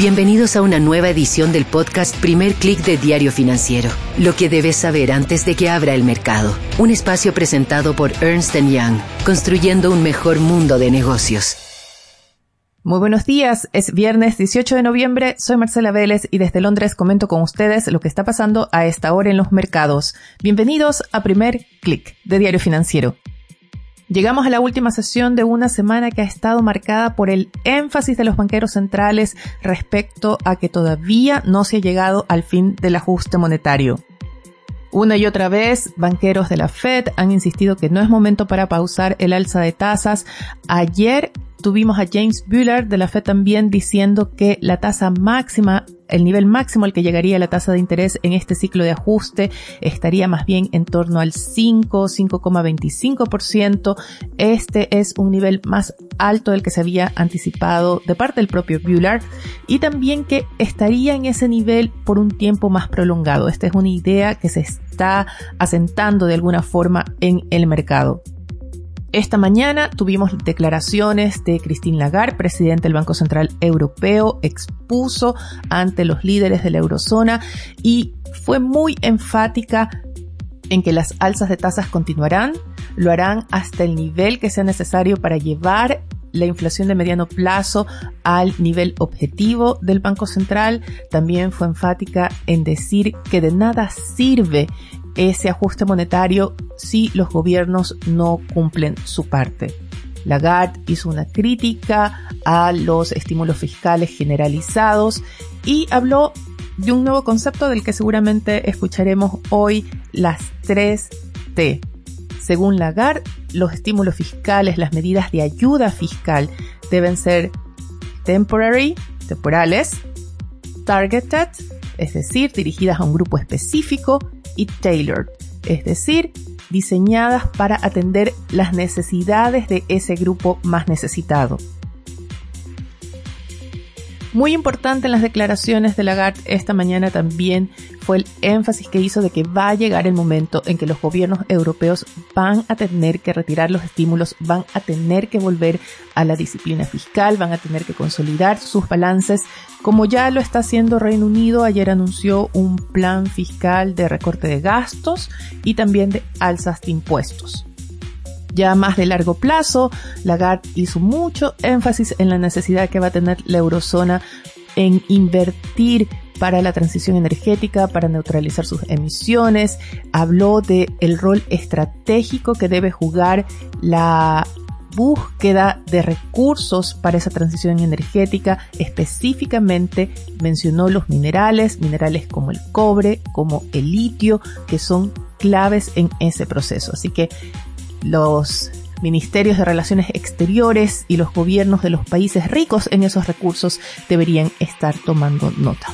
Bienvenidos a una nueva edición del podcast Primer Click de Diario Financiero. Lo que debes saber antes de que abra el mercado. Un espacio presentado por Ernst Young, construyendo un mejor mundo de negocios. Muy buenos días, es viernes 18 de noviembre, soy Marcela Vélez y desde Londres comento con ustedes lo que está pasando a esta hora en los mercados. Bienvenidos a Primer Click de Diario Financiero. Llegamos a la última sesión de una semana que ha estado marcada por el énfasis de los banqueros centrales respecto a que todavía no se ha llegado al fin del ajuste monetario. Una y otra vez, banqueros de la Fed han insistido que no es momento para pausar el alza de tasas. Ayer tuvimos a James Bullard de la Fed también diciendo que la tasa máxima el nivel máximo al que llegaría la tasa de interés en este ciclo de ajuste estaría más bien en torno al 5, 5,25%. Este es un nivel más alto del que se había anticipado de parte del propio Bullard y también que estaría en ese nivel por un tiempo más prolongado. Esta es una idea que se está asentando de alguna forma en el mercado. Esta mañana tuvimos declaraciones de Christine Lagarde, presidente del Banco Central Europeo, expuso ante los líderes de la eurozona y fue muy enfática en que las alzas de tasas continuarán, lo harán hasta el nivel que sea necesario para llevar la inflación de mediano plazo al nivel objetivo del Banco Central. También fue enfática en decir que de nada sirve ese ajuste monetario si los gobiernos no cumplen su parte. Lagarde hizo una crítica a los estímulos fiscales generalizados y habló de un nuevo concepto del que seguramente escucharemos hoy, las 3 T. Según Lagarde, los estímulos fiscales, las medidas de ayuda fiscal deben ser temporary, temporales, targeted, es decir, dirigidas a un grupo específico, y tailored, es decir, diseñadas para atender las necesidades de ese grupo más necesitado. Muy importante en las declaraciones de Lagarde esta mañana también fue el énfasis que hizo de que va a llegar el momento en que los gobiernos europeos van a tener que retirar los estímulos, van a tener que volver a la disciplina fiscal, van a tener que consolidar sus balances, como ya lo está haciendo Reino Unido. Ayer anunció un plan fiscal de recorte de gastos y también de alzas de impuestos. Ya más de largo plazo, Lagarde hizo mucho énfasis en la necesidad que va a tener la eurozona en invertir para la transición energética, para neutralizar sus emisiones. Habló de el rol estratégico que debe jugar la búsqueda de recursos para esa transición energética. Específicamente mencionó los minerales, minerales como el cobre, como el litio, que son claves en ese proceso. Así que los ministerios de relaciones exteriores y los gobiernos de los países ricos en esos recursos deberían estar tomando nota.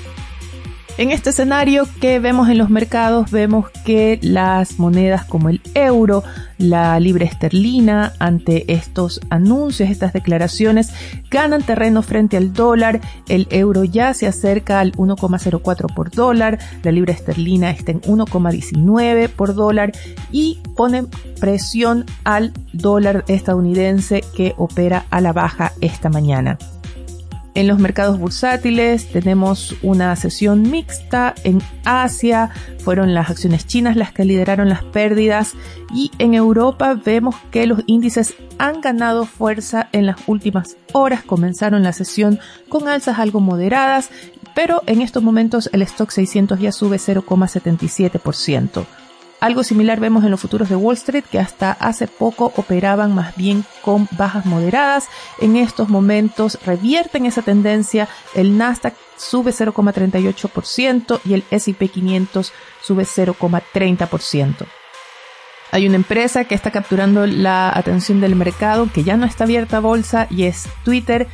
En este escenario que vemos en los mercados, vemos que las monedas como el euro, la libra esterlina, ante estos anuncios, estas declaraciones, ganan terreno frente al dólar. El euro ya se acerca al 1,04 por dólar, la libra esterlina está en 1,19 por dólar y pone presión al dólar estadounidense que opera a la baja esta mañana. En los mercados bursátiles tenemos una sesión mixta. En Asia fueron las acciones chinas las que lideraron las pérdidas y en Europa vemos que los índices han ganado fuerza en las últimas horas. Comenzaron la sesión con alzas algo moderadas, pero en estos momentos el stock 600 ya sube 0,77%. Algo similar vemos en los futuros de Wall Street que hasta hace poco operaban más bien con bajas moderadas. En estos momentos revierten esa tendencia. El Nasdaq sube 0,38% y el S&P 500 sube 0,30%. Hay una empresa que está capturando la atención del mercado que ya no está abierta a bolsa y es Twitter.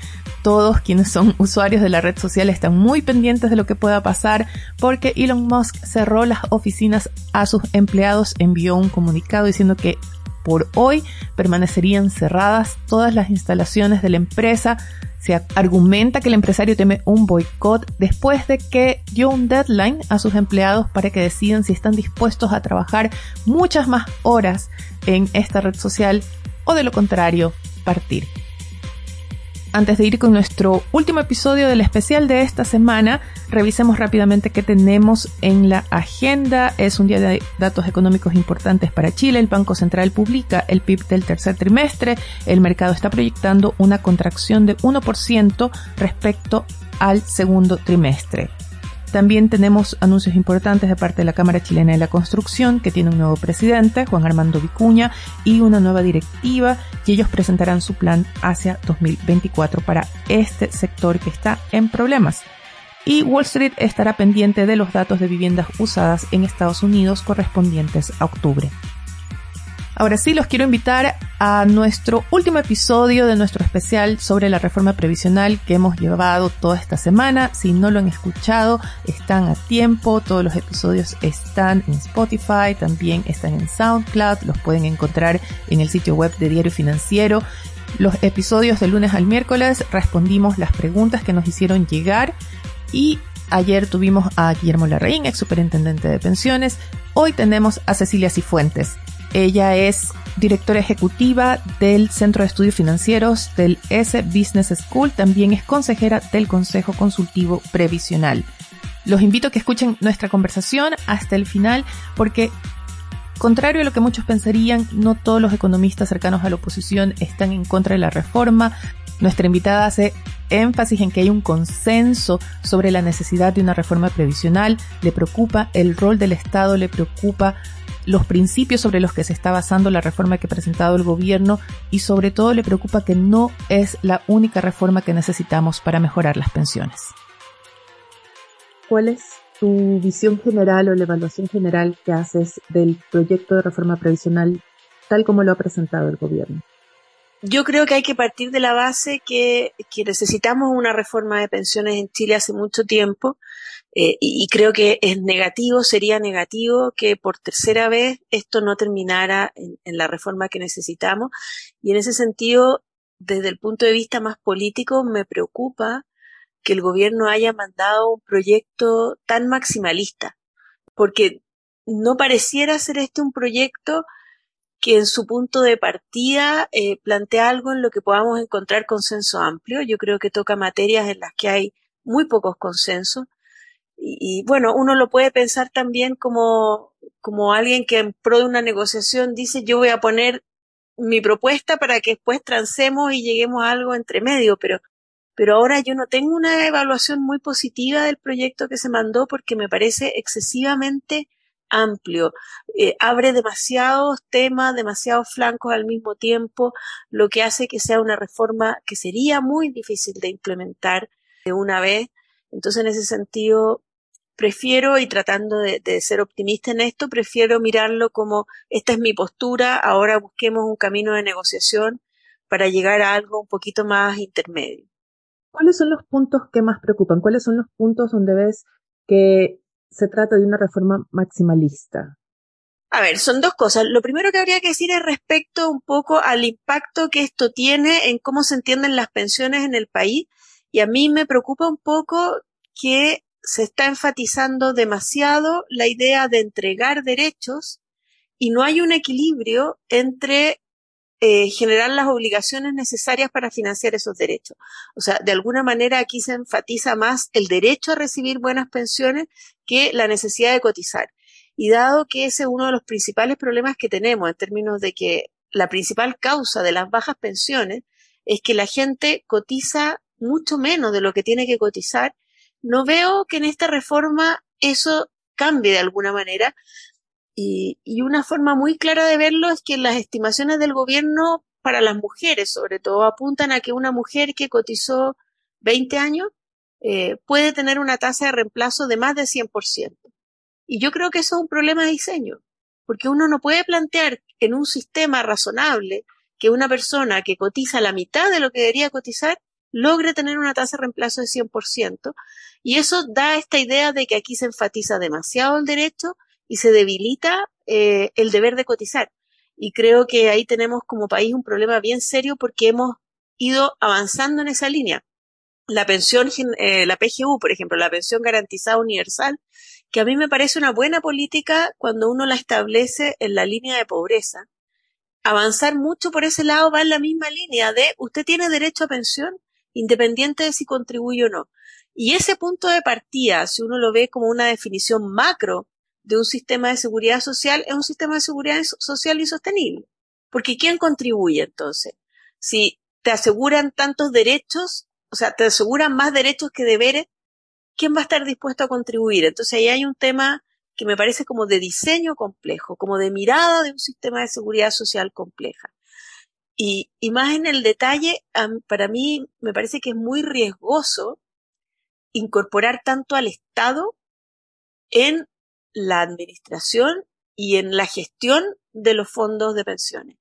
Todos quienes son usuarios de la red social están muy pendientes de lo que pueda pasar porque Elon Musk cerró las oficinas a sus empleados, envió un comunicado diciendo que por hoy permanecerían cerradas todas las instalaciones de la empresa. Se argumenta que el empresario teme un boicot después de que dio un deadline a sus empleados para que decidan si están dispuestos a trabajar muchas más horas en esta red social o de lo contrario partir. Antes de ir con nuestro último episodio del especial de esta semana, revisemos rápidamente qué tenemos en la agenda. Es un día de datos económicos importantes para Chile. El Banco Central publica el PIB del tercer trimestre. El mercado está proyectando una contracción de 1% respecto al segundo trimestre. También tenemos anuncios importantes de parte de la Cámara Chilena de la Construcción, que tiene un nuevo presidente, Juan Armando Vicuña, y una nueva directiva, y ellos presentarán su plan hacia 2024 para este sector que está en problemas. Y Wall Street estará pendiente de los datos de viviendas usadas en Estados Unidos correspondientes a octubre. Ahora sí, los quiero invitar a nuestro último episodio de nuestro especial sobre la reforma previsional que hemos llevado toda esta semana. Si no lo han escuchado, están a tiempo. Todos los episodios están en Spotify, también están en SoundCloud. Los pueden encontrar en el sitio web de Diario Financiero. Los episodios de lunes al miércoles respondimos las preguntas que nos hicieron llegar y ayer tuvimos a Guillermo Larraín, ex superintendente de pensiones. Hoy tenemos a Cecilia Cifuentes ella es directora ejecutiva del Centro de Estudios Financieros del S Business School. También es consejera del Consejo Consultivo Previsional. Los invito a que escuchen nuestra conversación hasta el final porque Contrario a lo que muchos pensarían, no todos los economistas cercanos a la oposición están en contra de la reforma. Nuestra invitada hace énfasis en que hay un consenso sobre la necesidad de una reforma previsional, le preocupa el rol del Estado, le preocupa los principios sobre los que se está basando la reforma que ha presentado el gobierno y sobre todo le preocupa que no es la única reforma que necesitamos para mejorar las pensiones. ¿Cuál es tu visión general o la evaluación general que haces del proyecto de reforma previsional tal como lo ha presentado el gobierno? Yo creo que hay que partir de la base que, que necesitamos una reforma de pensiones en Chile hace mucho tiempo eh, y, creo que es negativo, sería negativo que por tercera vez esto no terminara en, la reforma que necesitamos. Y en ese sentido, desde el punto de vista más político, me preocupa que el gobierno haya mandado un proyecto tan maximalista, porque no pareciera ser este un proyecto que en su punto de partida eh, plantea algo en lo que podamos encontrar consenso amplio. Yo creo que toca materias en las que hay muy pocos consensos y, bueno, uno lo puede pensar también como, como alguien que en pro de una negociación dice yo voy a poner mi propuesta para que después transemos y lleguemos a algo entre medio, pero, pero ahora yo no tengo una evaluación muy positiva del proyecto que se mandó porque me parece excesivamente amplio, eh, abre demasiados temas, demasiados flancos al mismo tiempo, lo que hace que sea una reforma que sería muy difícil de implementar de una vez. Entonces, en ese sentido, prefiero, y tratando de, ser optimista en esto, prefiero mirarlo como esta es mi postura, ahora busquemos un camino de negociación para llegar a algo un poquito más intermedio. ¿Cuáles son los puntos que más preocupan? ¿Cuáles son los puntos donde ves que se trata de una reforma maximalista? A ver, son dos cosas. Lo primero que habría que decir es respecto un poco al impacto que esto tiene en cómo se entienden las pensiones en el país. Y a mí me preocupa un poco que se está enfatizando demasiado la idea de entregar derechos y no hay un equilibrio entre eh, generar las obligaciones necesarias para financiar esos derechos. O sea, de alguna manera aquí se enfatiza más el derecho a recibir buenas pensiones que la necesidad de cotizar. Y dado que ese es uno de los principales problemas que tenemos en términos de que la principal causa de las bajas pensiones es que la gente cotiza mucho menos de lo que tiene que cotizar no veo que en esta reforma eso cambie de alguna manera. Y, una forma muy clara de verlo es que las estimaciones del gobierno para las mujeres, sobre todo, apuntan a que una mujer que cotizó 20 años eh, puede tener una tasa de reemplazo de más de 100%. Y yo creo que eso es un problema de diseño, porque uno no puede plantear en un sistema razonable que una persona que cotiza la mitad de lo que debería cotizar logre tener una tasa de reemplazo de 100%, y eso da esta idea de que aquí se enfatiza demasiado el derecho y se debilita eh, el deber de cotizar. Y creo que ahí tenemos como país un problema bien serio porque hemos ido avanzando en esa línea. La pensión, eh, la PGU, por ejemplo, la pensión garantizada universal, que a mí me parece una buena política cuando uno la establece en la línea de pobreza. Avanzar mucho por ese lado va en la misma línea de usted tiene derecho a pensión independiente de si contribuye o no. Y ese punto de partida, si uno lo ve como una definición macro de un sistema de seguridad social, es un sistema de seguridad social insostenible. Porque ¿quién contribuye entonces? Si te aseguran tantos derechos, o sea, te aseguran más derechos que deberes, ¿quién va a estar dispuesto a contribuir? Entonces ahí hay un tema que me parece como de diseño complejo, como de mirada de un sistema de seguridad social compleja. Y, y más en el detalle, para mí me parece que es muy riesgoso incorporar tanto al Estado en la administración y en la gestión de los fondos de pensiones.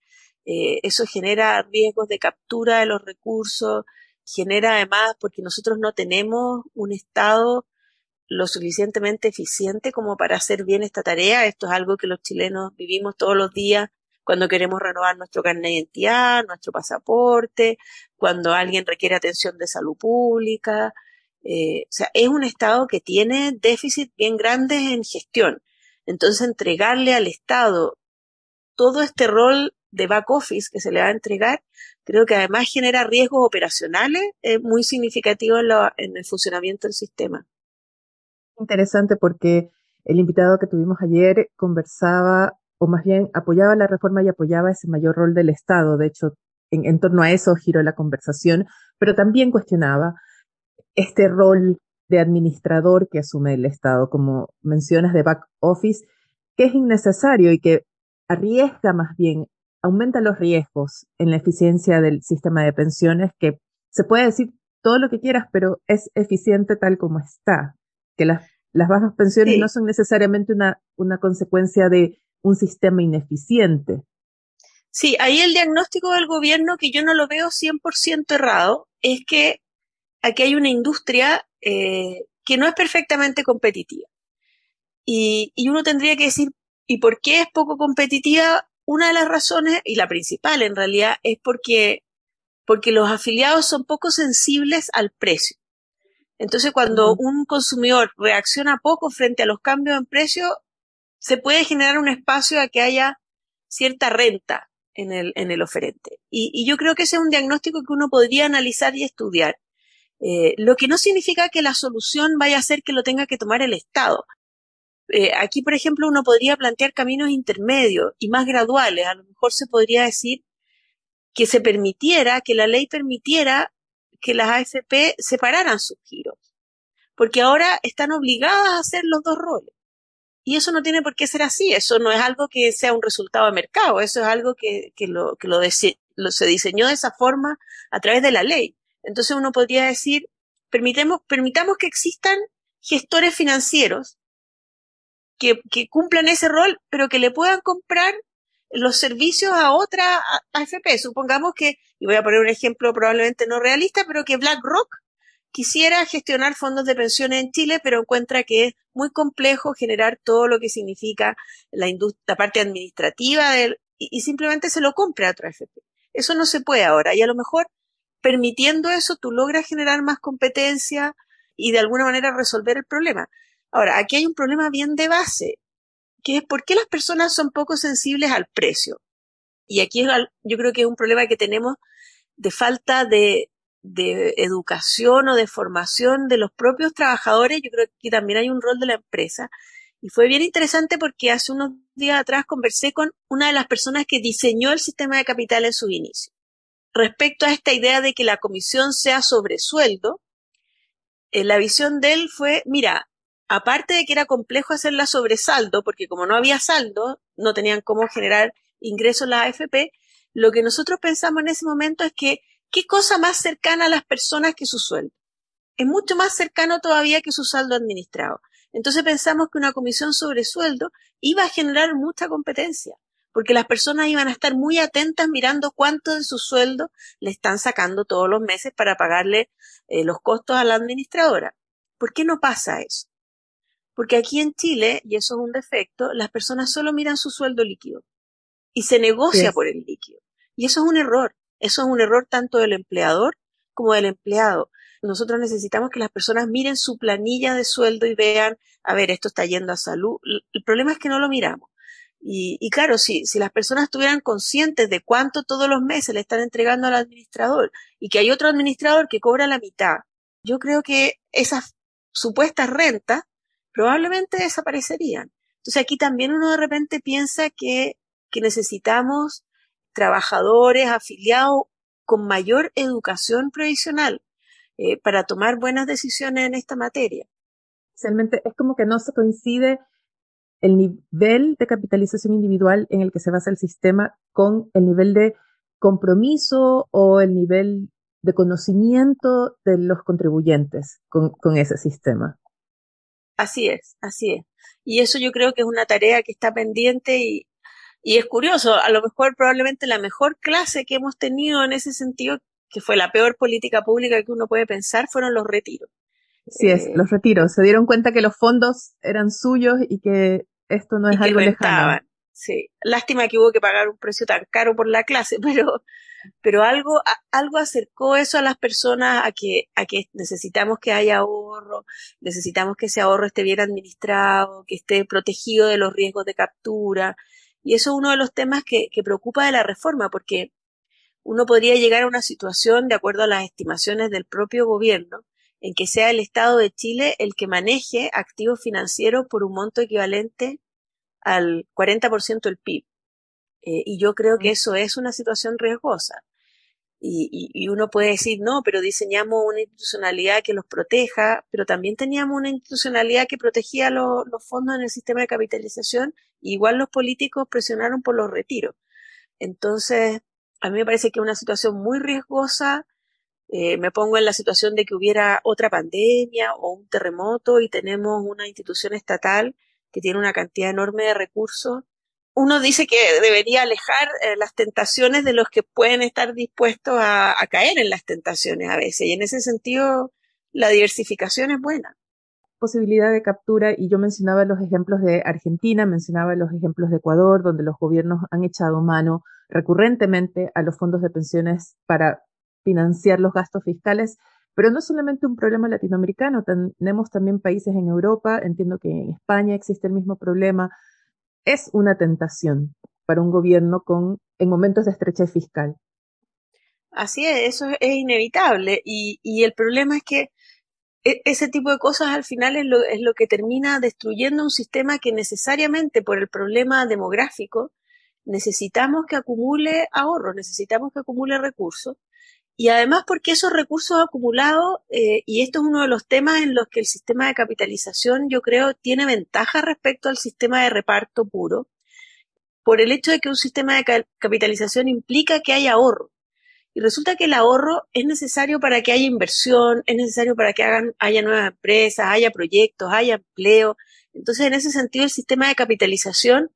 Eh, eso genera riesgos de captura de los recursos, genera además, porque nosotros no tenemos un Estado lo suficientemente eficiente como para hacer bien esta tarea. Esto es algo que los chilenos vivimos todos los días cuando queremos renovar nuestro carnet de identidad, nuestro pasaporte, cuando alguien requiere atención de salud pública. Eh, o sea, es un Estado que tiene déficit bien grandes en gestión. Entonces, entregarle al Estado todo este rol de back office que se le va a entregar, creo que además genera riesgos operacionales eh, muy significativos en, el funcionamiento del sistema. Interesante porque el invitado que tuvimos ayer conversaba, o más bien apoyaba la reforma y apoyaba ese mayor rol del Estado. De hecho, en, en torno a eso giró la conversación, pero también cuestionaba este rol de administrador que asume el Estado, como mencionas de back office, que es innecesario y que arriesga más bien aumenta los riesgos en la eficiencia del sistema de pensiones, que se puede decir todo lo que quieras, pero es eficiente tal como está, que las, las bajas pensiones no son necesariamente una, una consecuencia de un sistema ineficiente. Sí, ahí el diagnóstico del gobierno, que yo no lo veo 100% errado, es que aquí hay una industria eh, que no es perfectamente competitiva. Y, y uno tendría que decir, ¿y por qué es poco competitiva? Una de las razones, y la principal en realidad, es porque, porque los afiliados son poco sensibles al precio. Entonces, cuando un consumidor reacciona poco frente a los cambios en precio, se puede generar un espacio a que haya cierta renta en el, en el oferente. Y, y yo creo que ese es un diagnóstico que uno podría analizar y estudiar. Eh, lo que no significa que la solución vaya a ser que lo tenga que tomar el Estado. Eh, aquí, por ejemplo, uno podría plantear caminos intermedios y más graduales. A lo mejor se podría decir que se permitiera, que la ley permitiera que las AFP separaran sus giros. Porque ahora están obligadas a hacer los dos roles. Y eso no tiene por qué ser así. Eso no es algo que sea un resultado de mercado. Eso es algo que, que, lo, que lo, lo se diseñó de esa forma a través de la ley. Entonces uno podría decir, permitemos, permitamos que existan gestores financieros que, cumplan ese rol, pero que le puedan comprar los servicios a otra AFP. Supongamos que, y voy a poner un ejemplo probablemente no realista, pero que BlackRock quisiera gestionar fondos de pensiones en Chile, pero encuentra que es muy complejo generar todo lo que significa la, la parte administrativa del, y, y, simplemente se lo compra a otra AFP. Eso no se puede ahora. Y a lo mejor permitiendo eso tú logras generar más competencia y de alguna manera resolver el problema. Ahora, aquí hay un problema bien de base, que es por qué las personas son poco sensibles al precio. Y aquí yo creo que es un problema que tenemos de falta de, de educación o de formación de los propios trabajadores. Yo creo que aquí también hay un rol de la empresa. Y fue bien interesante porque hace unos días atrás conversé con una de las personas que diseñó el sistema de capital en su inicio. Respecto a esta idea de que la comisión sea sobre sueldo, eh, la visión de él fue, mira, aparte de que era complejo hacer la sobresaldo, porque como no había saldo, no tenían cómo generar ingresos la AFP, lo que nosotros pensamos en ese momento es que qué cosa más cercana a las personas que su sueldo. Es mucho más cercano todavía que su saldo administrado. Entonces pensamos que una comisión sobre sueldo iba a generar mucha competencia, porque las personas iban a estar muy atentas mirando cuánto de su sueldo le están sacando todos los meses para pagarle eh, los costos a la administradora. ¿Por qué no pasa eso? Porque aquí en Chile, y eso es un defecto, las personas solo miran su sueldo líquido y se negocia por el líquido. Y eso es un error. Eso es un error tanto del empleador como del empleado. Nosotros necesitamos que las personas miren su planilla de sueldo y vean, a ver, esto está yendo a salud. El problema es que no lo miramos. Y, y claro, si, si las personas estuvieran conscientes de cuánto todos los meses le están entregando al administrador y que hay otro administrador que cobra la mitad, yo creo que esas supuestas rentas probablemente desaparecerían. Entonces aquí también uno de repente piensa que, que necesitamos trabajadores afiliados con mayor educación previsional eh, para tomar buenas decisiones en esta materia. Realmente es como que no se coincide el nivel de capitalización individual en el que se basa el sistema con el nivel de compromiso o el nivel de conocimiento de los contribuyentes con, con ese sistema. Así es, así es. Y eso yo creo que es una tarea que está pendiente y, y es curioso, a lo mejor probablemente la mejor clase que hemos tenido en ese sentido, que fue la peor política pública que uno puede pensar, fueron los retiros. Sí, es, eh, los retiros. Se dieron cuenta que los fondos eran suyos y que esto no es algo lejano. Sí, lástima que hubo que pagar un precio tan caro por la clase, pero, pero algo, algo acercó eso a las personas a que, a que necesitamos que haya ahorro, necesitamos que ese ahorro esté bien administrado, que esté protegido de los riesgos de captura, y eso es uno de los temas que, que preocupa de la reforma, porque uno podría llegar a una situación, de acuerdo a las estimaciones del propio gobierno, en que sea el Estado de Chile el que maneje activos financieros por un monto equivalente al 40% del PIB. Eh, y yo creo que mm. eso es una situación riesgosa. Y, y, uno puede decir, no, pero diseñamos una institucionalidad que los proteja, pero también teníamos una institucionalidad que protegía los fondos en el sistema de capitalización, igual los políticos presionaron por los retiros. Entonces, a mí me parece que es una situación muy riesgosa. Eh, me pongo en la situación de que hubiera otra pandemia o un terremoto y tenemos una institución estatal que tiene una cantidad enorme de recursos uno dice que debería alejar eh, las tentaciones de los que pueden estar dispuestos a, caer en las tentaciones a veces. Y en ese sentido, la diversificación es buena. Posibilidad de captura, y yo mencionaba los ejemplos de Argentina, mencionaba los ejemplos de Ecuador, donde los gobiernos han echado mano recurrentemente a los fondos de pensiones para financiar los gastos fiscales. Pero no solamente un problema latinoamericano, tenemos también países en Europa, entiendo que en España existe el mismo problema, es una tentación para un gobierno con, en momentos de estrechez fiscal. Así es, eso es inevitable. Y, y el problema es que e, ese tipo de cosas al final es lo, es lo que termina destruyendo un sistema que necesariamente por el problema demográfico necesitamos que acumule ahorro, necesitamos que acumule recursos y además porque esos recursos acumulados, eh, y esto es uno de los temas en los que el sistema de capitalización yo creo tiene ventaja respecto al sistema de reparto puro, por el hecho de que un sistema de capitalización implica que haya ahorro. Y resulta que el ahorro es necesario para que haya inversión, es necesario para que hagan, haya nuevas empresas, haya proyectos, haya empleo. Entonces, en ese sentido, el sistema de capitalización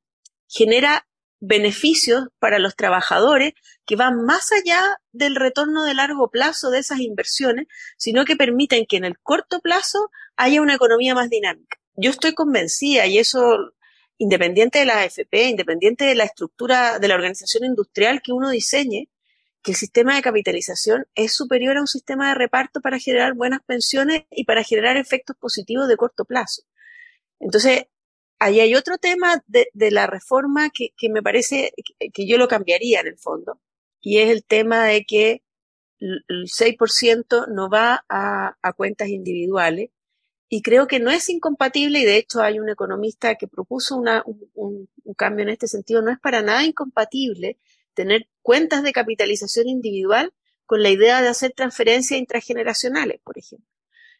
genera beneficios para los trabajadores que van más allá del retorno de largo plazo de esas inversiones, sino que permiten que en el corto plazo haya una economía más dinámica. Yo estoy convencida, y eso independiente de la AFP, independiente de la estructura de la organización industrial que uno diseñe, que el sistema de capitalización es superior a un sistema de reparto para generar buenas pensiones y para generar efectos positivos de corto plazo. Entonces, ahí hay otro tema de, la reforma que, me parece que, yo lo cambiaría en el fondo, y es el tema de que el 6% no va a, cuentas individuales, y creo que no es incompatible, y de hecho hay un economista que propuso un, cambio en este sentido, no es para nada incompatible tener cuentas de capitalización individual con la idea de hacer transferencias intrageneracionales, por ejemplo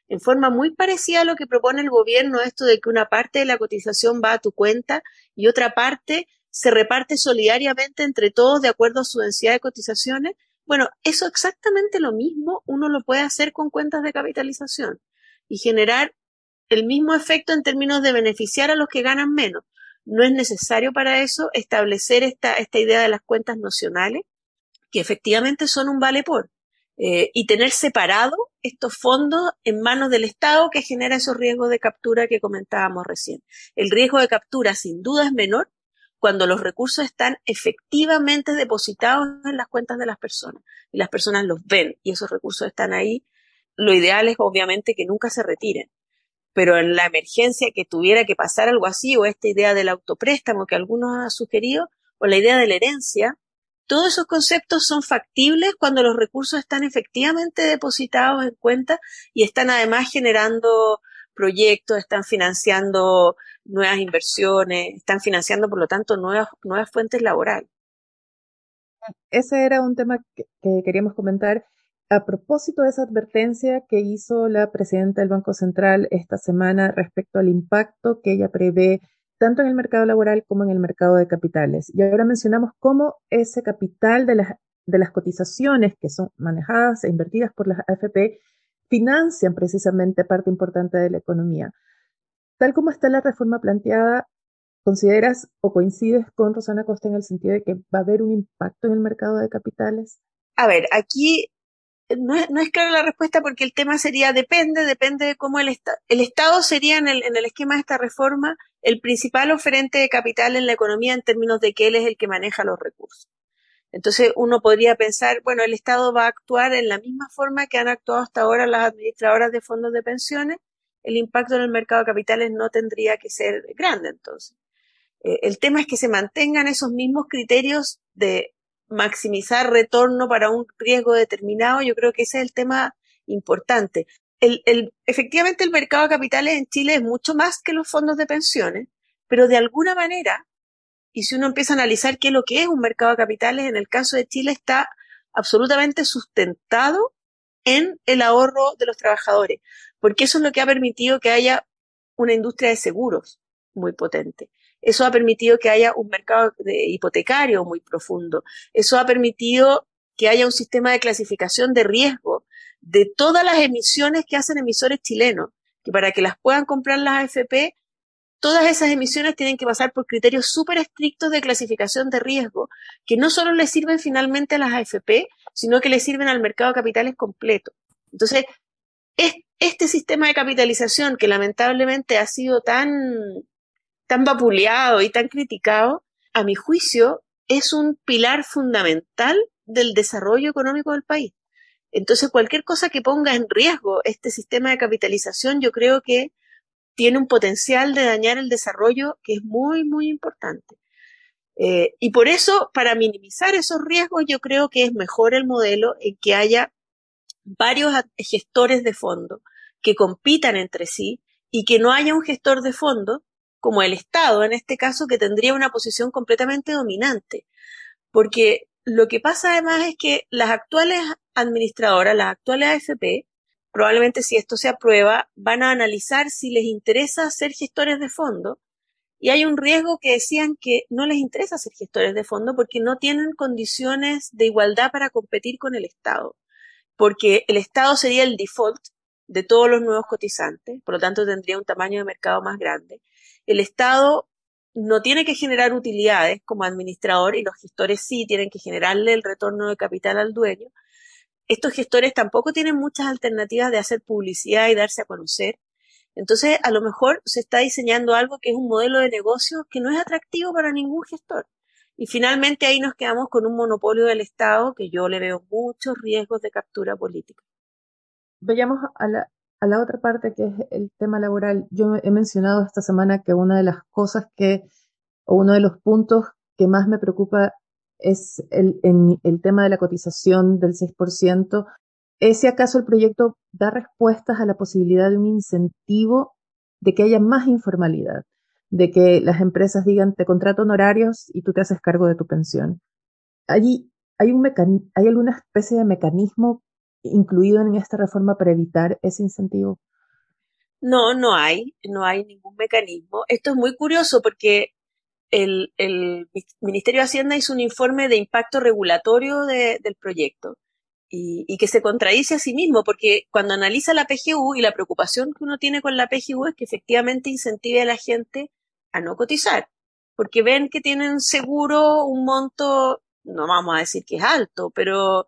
en forma muy parecida a lo que propone el gobierno, esto de que una parte de la cotización va a tu cuenta y otra parte se reparte solidariamente entre todos de acuerdo a su densidad de cotizaciones. Bueno, eso exactamente lo mismo uno lo puede hacer con cuentas de capitalización y generar el mismo efecto en términos de beneficiar a los que ganan menos. No es necesario para eso establecer esta, esta idea de las cuentas nocionales, que efectivamente son un vale por. Eh, y tener separado estos fondos en manos del Estado que genera esos riesgos de captura que comentábamos recién. El riesgo de captura sin duda es menor cuando los recursos están efectivamente depositados en las cuentas de las personas y las personas los ven y esos recursos están ahí. Lo ideal es obviamente que nunca se retiren. pero en la emergencia que tuviera que pasar algo así, o esta idea del autopréstamo que algunos han sugerido, o la idea de la herencia, todos esos conceptos son factibles cuando los recursos están efectivamente depositados en cuenta y están además generando proyectos, están financiando nuevas inversiones, están financiando, por lo tanto, nuevas, nuevas fuentes laborales. Ese era un tema que, queríamos comentar. A propósito de esa advertencia que hizo la presidenta del Banco Central esta semana respecto al impacto que ella prevé tanto en el mercado laboral como en el mercado de capitales. Y ahora mencionamos cómo ese capital de las, de las cotizaciones que son manejadas e invertidas por las AFP financian precisamente parte importante de la economía. Tal como está la reforma planteada, ¿consideras o coincides con Rosana Costa en el sentido de que va a haber un impacto en el mercado de capitales? A ver, aquí no es, no es clara la respuesta porque el tema sería depende, depende de cómo el Estado. El Estado sería en el, en el esquema de esta reforma el principal oferente de capital en la economía en términos de que él es el que maneja los recursos. Entonces uno podría pensar, bueno, el Estado va a actuar en la misma forma que han actuado hasta ahora las administradoras de fondos de pensiones, el impacto en el mercado de capitales no tendría que ser grande entonces. Eh, el tema es que se mantengan esos mismos criterios de maximizar retorno para un riesgo determinado, yo creo que ese es el tema importante. El, el, efectivamente, el mercado de capitales en Chile es mucho más que los fondos de pensiones, pero de alguna manera y si uno empieza a analizar qué es lo que es un mercado de capitales, en el caso de Chile está absolutamente sustentado en el ahorro de los trabajadores, porque eso es lo que ha permitido que haya una industria de seguros muy potente. Eso ha permitido que haya un mercado hipotecario muy profundo. Eso ha permitido que haya un sistema de clasificación de riesgo de todas las emisiones que hacen emisores chilenos, que para que las puedan comprar las AFP todas esas emisiones tienen que pasar por criterios súper estrictos de clasificación de riesgo, que no solo le sirven finalmente a las AFP, sino que le sirven al mercado de capitales completo. Entonces, este sistema de capitalización que lamentablemente ha sido tan, tan vapuleado y tan criticado, a mi juicio, es un pilar fundamental del desarrollo económico del país. Entonces, cualquier cosa que ponga en riesgo este sistema de capitalización, yo creo que tiene un potencial de dañar el desarrollo que es muy, muy importante. Eh, y por eso, para minimizar esos riesgos, yo creo que es mejor el modelo en que haya varios gestores de fondo que compitan entre sí y que no haya un gestor de fondo como el Estado, en este caso, que tendría una posición completamente dominante. Porque lo que pasa además es que las actuales administradoras, las actuales AFP, probablemente si esto se aprueba, van a analizar si les interesa ser gestores de fondo. Y hay un riesgo que decían que no les interesa ser gestores de fondo porque no tienen condiciones de igualdad para competir con el Estado. Porque el Estado sería el default de todos los nuevos cotizantes, por lo tanto tendría un tamaño de mercado más grande. El Estado no tiene que generar utilidades como administrador y los gestores sí tienen que generarle el retorno de capital al dueño estos gestores tampoco tienen muchas alternativas de hacer publicidad y darse a conocer. Entonces, a lo mejor se está diseñando algo que es un modelo de negocio que no es atractivo para ningún gestor. Y finalmente ahí nos quedamos con un monopolio del Estado que yo le veo muchos riesgos de captura política. Veamos a la, a la otra parte que es el tema laboral. Yo he mencionado esta semana que una de las cosas que, o uno de los puntos que más me preocupa es el, el tema de la cotización del 6%. ¿Es si acaso el proyecto da respuestas a la posibilidad de un incentivo de que haya más informalidad? De que las empresas digan, te contrato honorarios y tú te haces cargo de tu pensión. Allí hay, un ¿Hay alguna especie de mecanismo incluido en esta reforma para evitar ese incentivo? No, no hay, no hay ningún mecanismo. Esto es muy curioso porque el, el, Ministerio de Hacienda hizo un informe de impacto regulatorio del proyecto y, y, que se contradice a sí mismo, porque cuando analiza la PGU y la preocupación que uno tiene con la PGU es que efectivamente incentive a la gente a no cotizar, porque ven que tienen seguro un monto, no vamos a decir que es alto, pero,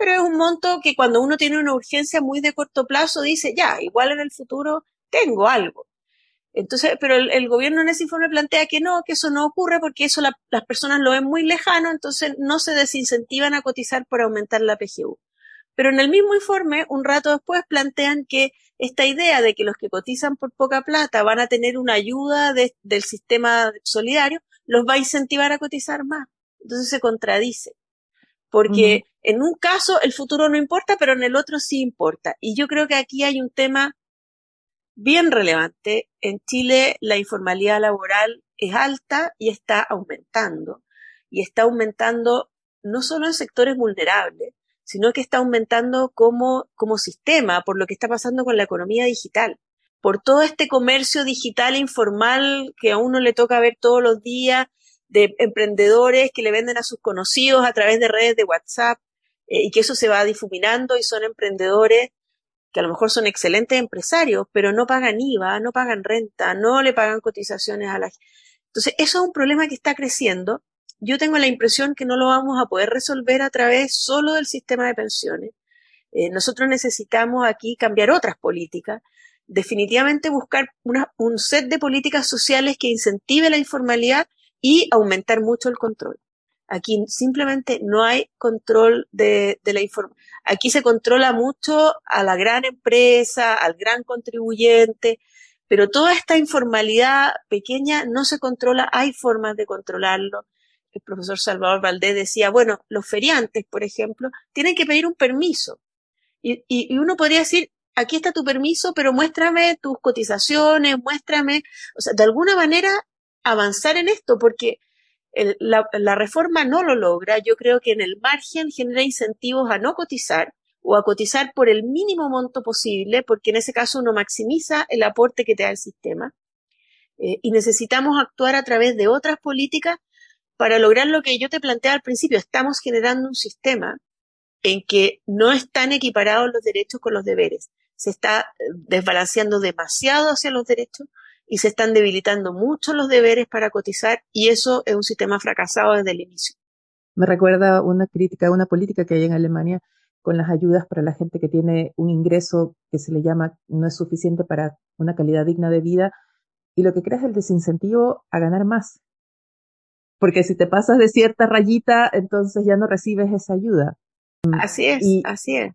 pero es un monto que cuando uno tiene una urgencia muy de corto plazo dice, ya, igual en el futuro tengo algo. Entonces, pero el, gobierno en ese informe plantea que no, que eso no ocurre porque eso las personas lo ven muy lejano, entonces no se desincentivan a cotizar por aumentar la PGU. Pero en el mismo informe, un rato después, plantean que esta idea de que los que cotizan por poca plata van a tener una ayuda del sistema solidario, los va a incentivar a cotizar más. Entonces se contradice. Porque en un caso el futuro no importa, pero en el otro sí importa. Y yo creo que aquí hay un tema bien relevante. En Chile la informalidad laboral es alta y está aumentando. Y está aumentando no solo en sectores vulnerables, sino que está aumentando como, como sistema por lo que está pasando con la economía digital, por todo este comercio digital informal que a uno le toca ver todos los días, de emprendedores que le venden a sus conocidos a través de redes de WhatsApp eh, y que eso se va difuminando y son emprendedores que a lo mejor son excelentes empresarios, pero no pagan IVA, no pagan renta, no le pagan cotizaciones a la Entonces, eso es un problema que está creciendo yo tengo la impresión que no lo vamos a poder resolver a través solo del sistema de pensiones. Eh, nosotros necesitamos aquí cambiar otras políticas, definitivamente buscar un set de políticas sociales que incentive la informalidad y aumentar mucho el control. Aquí simplemente no hay control de, de la informalidad. Aquí se controla mucho a la gran empresa, al gran contribuyente, pero toda esta informalidad pequeña no se controla, hay formas de controlarlo el profesor Salvador Valdés decía, bueno, los feriantes, por ejemplo, tienen que pedir un permiso. Y, y, uno podría decir, aquí está tu permiso, pero muéstrame tus cotizaciones, muéstrame, o sea, de alguna manera avanzar en esto, porque la, reforma no lo logra. Yo creo que en el margen genera incentivos a no cotizar o a cotizar por el mínimo monto posible, porque en ese caso uno maximiza el aporte que te da el sistema. Eh, y necesitamos actuar a través de otras políticas para lograr lo que yo te planteaba al principio. Estamos generando un sistema en que no están equiparados los derechos con los deberes. Se está eh, desbalanceando demasiado hacia los derechos y se están debilitando mucho los deberes para cotizar y eso es un sistema fracasado desde el inicio. Me recuerda una crítica, una política que hay en Alemania con las ayudas para la gente que tiene un ingreso que se le llama no es suficiente para una calidad digna de vida y lo que crea es el desincentivo a ganar más porque si te pasas de cierta rayita, entonces ya no recibes esa ayuda. Así es, así es.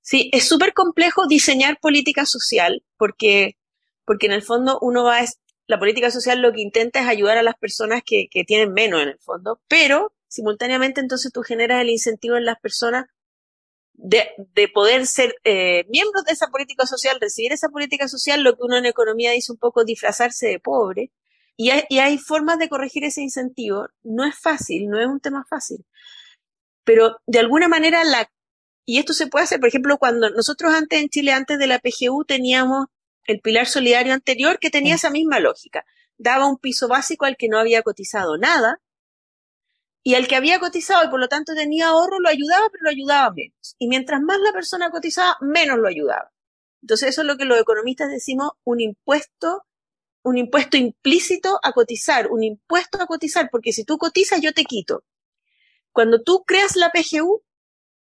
Sí, es súper complejo diseñar política social porque, porque en el fondo uno va, a, la política social lo que intenta es ayudar a las personas que, que tienen menos en el fondo, pero simultáneamente entonces tú generas el incentivo en las personas de, de poder ser eh, miembros de esa política social, recibir esa política social, lo que uno en economía dice un poco disfrazarse de pobre, y hay, formas de corregir ese incentivo. No es fácil, no es un tema fácil. Pero de alguna manera la... Y esto se puede hacer, por ejemplo, cuando nosotros antes en Chile, antes de la PGU, teníamos el pilar solidario anterior que tenía esa misma lógica. Daba un piso básico al que no había cotizado nada y al que había cotizado y por lo tanto tenía ahorro lo ayudaba, pero lo ayudaba menos. Y mientras más la persona cotizaba, menos lo ayudaba. Entonces eso es lo que los economistas decimos un impuesto un impuesto implícito a cotizar, un impuesto a cotizar, porque si tú cotizas yo te quito. Cuando tú creas la PGU,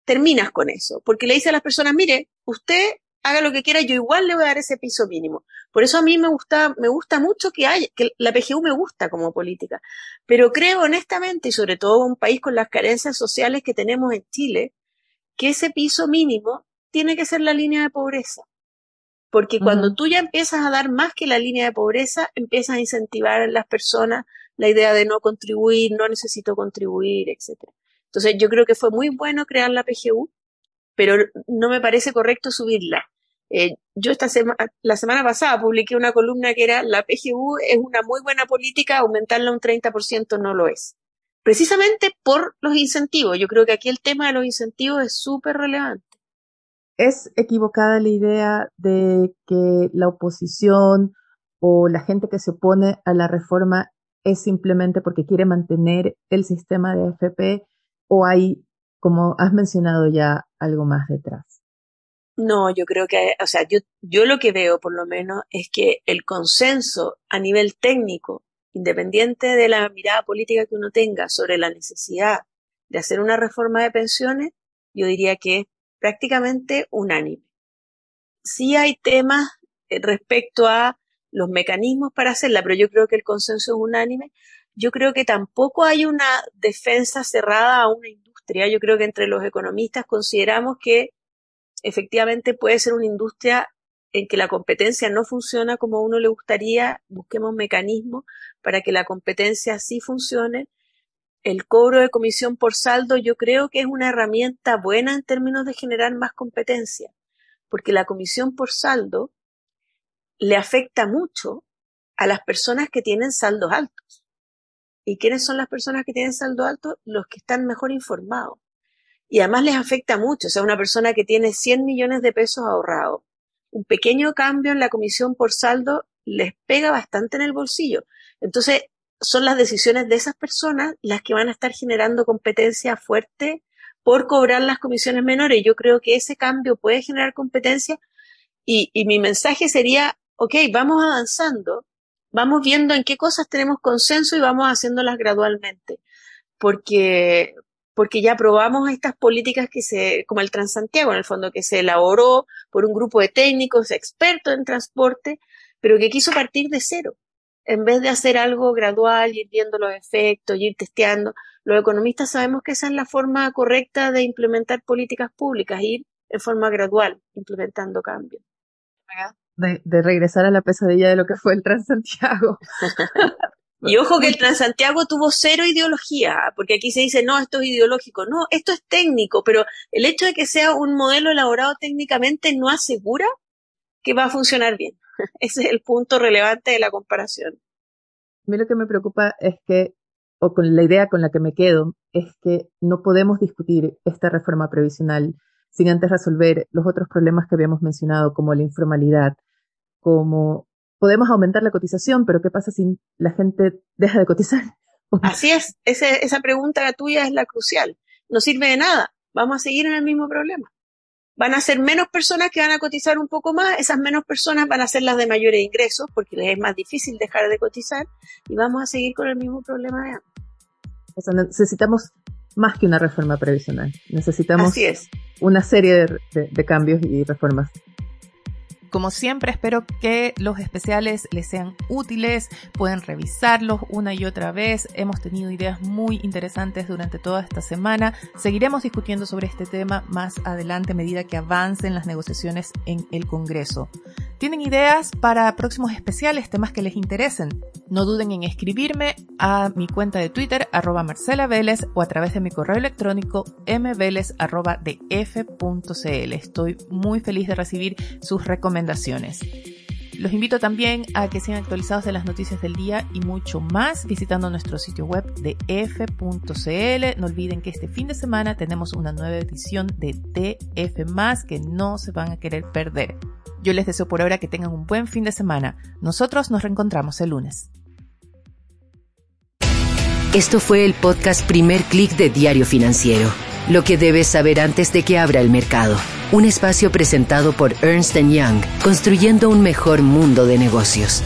terminas con eso, porque le dice a las personas, mire, usted haga lo que quiera, yo igual le voy a dar ese piso mínimo. Por eso a mí me gusta, me gusta mucho que haya, que la PGU me gusta como política. Pero creo honestamente, y sobre todo un país con las carencias sociales que tenemos en Chile, que ese piso mínimo tiene que ser la línea de pobreza. Porque cuando tú ya empiezas a dar más que la línea de pobreza, empiezas a incentivar en las personas la idea de no contribuir, no necesito contribuir, etcétera. Entonces yo creo que fue muy bueno crear la PGU, pero no me parece correcto subirla. Eh, yo esta semana, la semana pasada publiqué una columna que era la PGU es una muy buena política, aumentarla un 30% no lo es. Precisamente por los incentivos. Yo creo que aquí el tema de los incentivos es súper relevante es equivocada la idea de que la oposición o la gente que se opone a la reforma es simplemente porque quiere mantener el sistema de FP o hay, como has mencionado ya, algo más detrás. No, yo creo que, o sea, yo, yo lo que veo por lo menos es que el consenso a nivel técnico, independiente de la mirada política que uno tenga sobre la necesidad de hacer una reforma de pensiones, yo diría que prácticamente unánime. Sí hay temas eh, respecto a los mecanismos para hacerla, pero yo creo que el consenso es unánime. Yo creo que tampoco hay una defensa cerrada a una industria. Yo creo que entre los economistas consideramos que efectivamente puede ser una industria en que la competencia no funciona como a uno le gustaría, busquemos mecanismos para que la competencia sí funcione. El cobro de comisión por saldo yo creo que es una herramienta buena en términos de generar más competencia, porque la comisión por saldo le afecta mucho a las personas que tienen saldos altos. ¿Y quiénes son las personas que tienen saldo alto? Los que están mejor informados. Y además les afecta mucho. O sea, una persona que tiene 100 millones de pesos ahorrados un pequeño cambio en la comisión por saldo les pega bastante en el bolsillo. Entonces, son las decisiones de esas personas las que van a estar generando competencia fuerte por cobrar las comisiones menores. Yo creo que ese cambio puede generar competencia y, y mi mensaje sería, ok, vamos avanzando, vamos viendo en qué cosas tenemos consenso y vamos haciéndolas gradualmente. Porque, porque ya probamos estas políticas que se, como el Transantiago en el fondo, que se elaboró por un grupo de técnicos expertos en transporte, pero que quiso partir de cero. En vez de hacer algo gradual, ir viendo los efectos, ir testeando, los economistas sabemos que esa es la forma correcta de implementar políticas públicas, ir en forma gradual, implementando cambios. De, de regresar a la pesadilla de lo que fue el Transantiago. Y ojo que el Transantiago tuvo cero ideología, porque aquí se dice, no, esto es ideológico. No, esto es técnico, pero el hecho de que sea un modelo elaborado técnicamente no asegura que va a funcionar bien. Ese es el punto relevante de la comparación. A mí lo que me preocupa es que, o con la idea con la que me quedo, es que no podemos discutir esta reforma previsional sin antes resolver los otros problemas que habíamos mencionado, como la informalidad, como podemos aumentar la cotización, pero ¿qué pasa si la gente deja de cotizar? Así es, esa pregunta tuya es la crucial. No sirve de nada, vamos a seguir en el mismo problema. Van a ser menos personas que van a cotizar un poco más, esas menos personas van a ser las de mayores ingresos porque les es más difícil dejar de cotizar y vamos a seguir con el mismo problema de antes. O sea, necesitamos más que una reforma previsional, necesitamos una serie de cambios y reformas como siempre, espero que los especiales les sean útiles, pueden revisarlos una y otra vez. Hemos tenido ideas muy interesantes durante toda esta semana. Seguiremos discutiendo sobre este tema más adelante a medida que avancen las negociaciones en el Congreso. ¿Tienen ideas para próximos especiales, temas que les interesen? No duden en escribirme a mi cuenta de Twitter, arroba Marcela Vélez, o a través de mi correo electrónico mveles arroba Estoy muy feliz de recibir sus recomendaciones. Los invito también a que sean actualizados de las noticias del día y mucho más visitando nuestro sitio web de f.cl. No olviden que este fin de semana tenemos una nueva edición de TF que no se van a querer perder. Yo les deseo por ahora que tengan un buen fin de semana. Nosotros nos reencontramos el lunes. Esto fue el podcast Primer Click de Diario Financiero. Lo que debes saber antes de que abra el mercado. Un espacio presentado por Ernst Young, construyendo un mejor mundo de negocios.